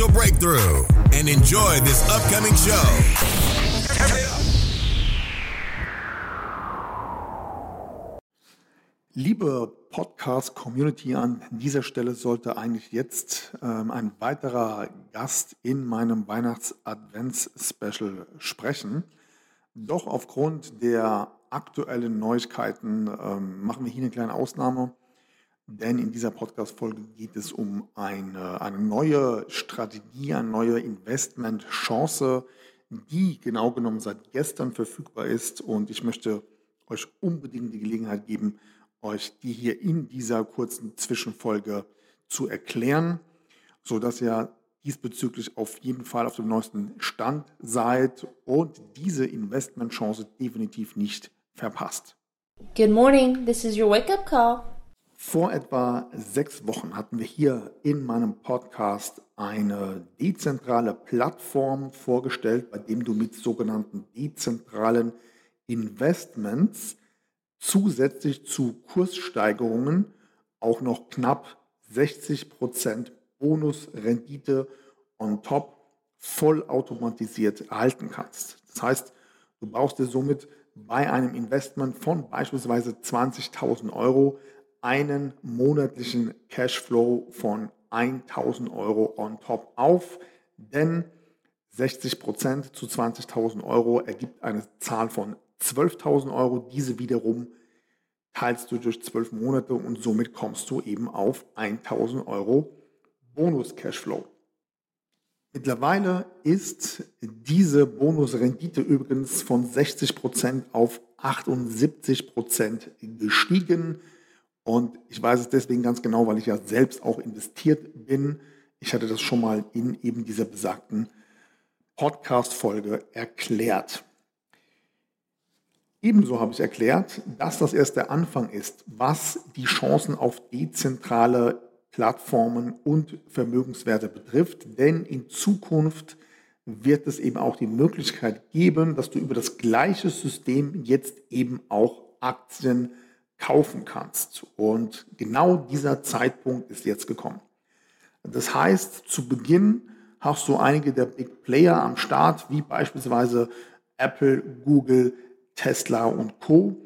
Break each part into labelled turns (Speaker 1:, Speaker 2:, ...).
Speaker 1: breakthrough and enjoy this upcoming show.
Speaker 2: Liebe Podcast-Community, an dieser Stelle sollte eigentlich jetzt ähm, ein weiterer Gast in meinem Weihnachts-Advents-Special sprechen. Doch aufgrund der aktuellen Neuigkeiten ähm, machen wir hier eine kleine Ausnahme, denn in dieser Podcast-Folge geht es um eine, eine neue Strategie, eine neue Investmentchance, die genau genommen seit gestern verfügbar ist und ich möchte euch unbedingt die Gelegenheit geben, euch die hier in dieser kurzen Zwischenfolge zu erklären, sodass ihr diesbezüglich auf jeden Fall auf dem neuesten Stand seid und diese Investmentchance definitiv nicht verpasst.
Speaker 3: Good morning, this is your wake-up call.
Speaker 2: Vor etwa sechs Wochen hatten wir hier in meinem Podcast eine dezentrale Plattform vorgestellt, bei dem du mit sogenannten dezentralen Investments zusätzlich zu Kurssteigerungen auch noch knapp 60% Bonusrendite on top vollautomatisiert erhalten kannst. Das heißt, du brauchst dir somit bei einem Investment von beispielsweise 20.000 Euro einen monatlichen Cashflow von 1.000 Euro on top auf, denn 60% zu 20.000 Euro ergibt eine Zahl von 12.000 Euro. Diese wiederum teilst du durch 12 Monate und somit kommst du eben auf 1.000 Euro Bonus-Cashflow. Mittlerweile ist diese Bonusrendite übrigens von 60% auf 78% gestiegen. Und ich weiß es deswegen ganz genau, weil ich ja selbst auch investiert bin. Ich hatte das schon mal in eben dieser besagten Podcast-Folge erklärt. Ebenso habe ich erklärt, dass das erst der Anfang ist, was die Chancen auf dezentrale Plattformen und Vermögenswerte betrifft. Denn in Zukunft wird es eben auch die Möglichkeit geben, dass du über das gleiche System jetzt eben auch Aktien kaufen kannst. Und genau dieser Zeitpunkt ist jetzt gekommen. Das heißt, zu Beginn hast du einige der Big Player am Start, wie beispielsweise Apple, Google, Tesla und Co.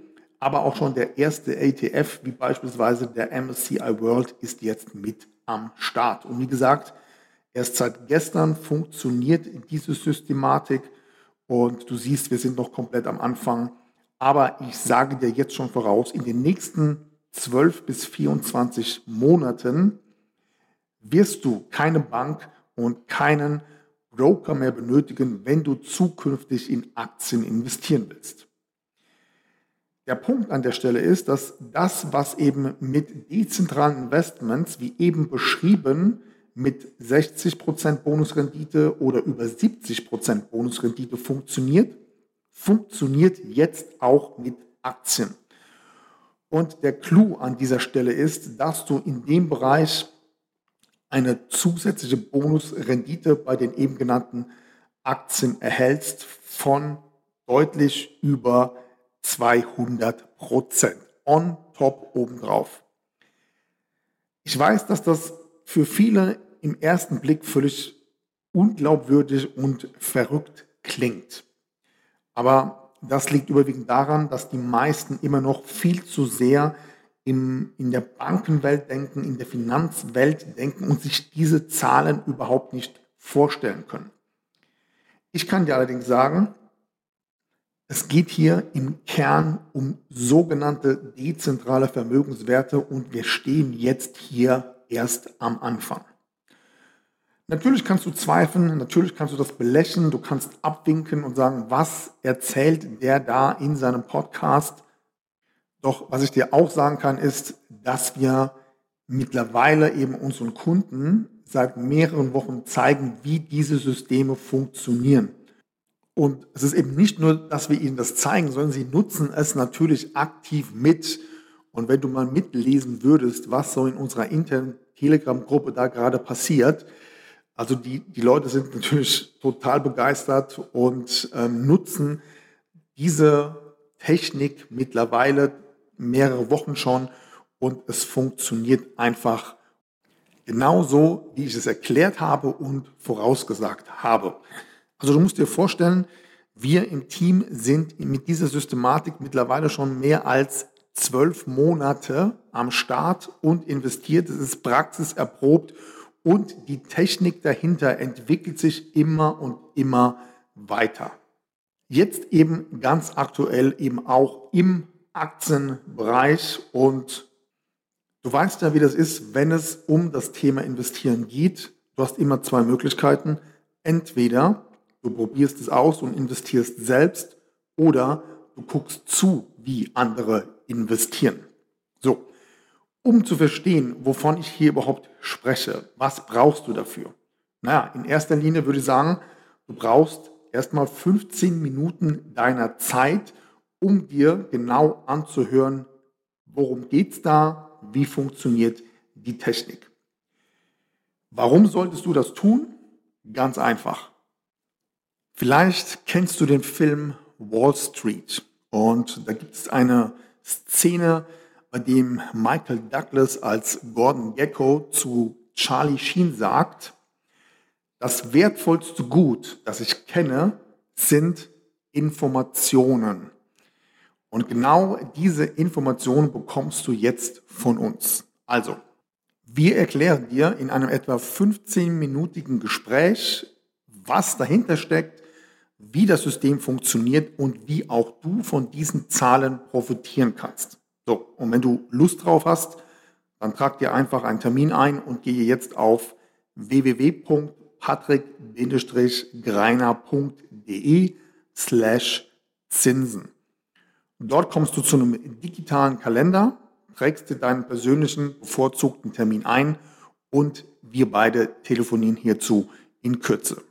Speaker 2: Aber auch schon der erste ATF, wie beispielsweise der MSCI World, ist jetzt mit am Start. Und wie gesagt, erst seit gestern funktioniert diese Systematik und du siehst, wir sind noch komplett am Anfang. Aber ich sage dir jetzt schon voraus, in den nächsten 12 bis 24 Monaten wirst du keine Bank und keinen Broker mehr benötigen, wenn du zukünftig in Aktien investieren willst. Der Punkt an der Stelle ist, dass das, was eben mit dezentralen Investments, wie eben beschrieben, mit 60% Bonusrendite oder über 70% Bonusrendite funktioniert, funktioniert jetzt auch mit Aktien. Und der Clou an dieser Stelle ist, dass du in dem Bereich eine zusätzliche Bonusrendite bei den eben genannten Aktien erhältst von deutlich über 200 Prozent. On top obendrauf. Ich weiß, dass das für viele im ersten Blick völlig unglaubwürdig und verrückt klingt. Aber das liegt überwiegend daran, dass die meisten immer noch viel zu sehr im, in der Bankenwelt denken, in der Finanzwelt denken und sich diese Zahlen überhaupt nicht vorstellen können. Ich kann dir allerdings sagen, es geht hier im Kern um sogenannte dezentrale Vermögenswerte und wir stehen jetzt hier erst am Anfang. Natürlich kannst du zweifeln, natürlich kannst du das belächeln, du kannst abwinken und sagen, was erzählt der da in seinem Podcast? Doch was ich dir auch sagen kann, ist, dass wir mittlerweile eben unseren Kunden seit mehreren Wochen zeigen, wie diese Systeme funktionieren. Und es ist eben nicht nur, dass wir ihnen das zeigen, sondern sie nutzen es natürlich aktiv mit. Und wenn du mal mitlesen würdest, was so in unserer internen Telegram-Gruppe da gerade passiert, also die, die Leute sind natürlich total begeistert und ähm, nutzen diese Technik mittlerweile mehrere Wochen schon und es funktioniert einfach genauso, wie ich es erklärt habe und vorausgesagt habe. Also du musst dir vorstellen, wir im Team sind mit dieser Systematik mittlerweile schon mehr als zwölf Monate am Start und investiert. Es ist praxiserprobt und die Technik dahinter entwickelt sich immer und immer weiter. Jetzt eben ganz aktuell eben auch im Aktienbereich und du weißt ja, wie das ist, wenn es um das Thema Investieren geht. Du hast immer zwei Möglichkeiten. Entweder Du probierst es aus und investierst selbst oder du guckst zu, wie andere investieren. So, um zu verstehen, wovon ich hier überhaupt spreche, was brauchst du dafür? Naja, in erster Linie würde ich sagen, du brauchst erstmal 15 Minuten deiner Zeit, um dir genau anzuhören, worum geht es da, wie funktioniert die Technik. Warum solltest du das tun? Ganz einfach. Vielleicht kennst du den Film Wall Street und da gibt es eine Szene, bei dem Michael Douglas als Gordon Gecko zu Charlie Sheen sagt, das wertvollste Gut, das ich kenne, sind Informationen. Und genau diese Informationen bekommst du jetzt von uns. Also, wir erklären dir in einem etwa 15-minütigen Gespräch, was dahinter steckt, wie das System funktioniert und wie auch du von diesen Zahlen profitieren kannst. So, und wenn du Lust drauf hast, dann trag dir einfach einen Termin ein und gehe jetzt auf www.patrick-greiner.de slash Zinsen. Dort kommst du zu einem digitalen Kalender, trägst dir deinen persönlichen bevorzugten Termin ein und wir beide telefonieren hierzu in Kürze.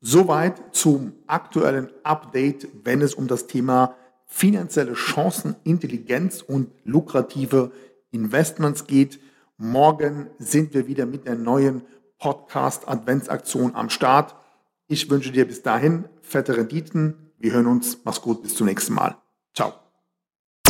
Speaker 2: Soweit zum aktuellen Update, wenn es um das Thema finanzielle Chancen, Intelligenz und lukrative Investments geht. Morgen sind wir wieder mit der neuen Podcast Adventsaktion am Start. Ich wünsche dir bis dahin fette Renditen. Wir hören uns. Mach's gut. Bis zum nächsten Mal. Ciao.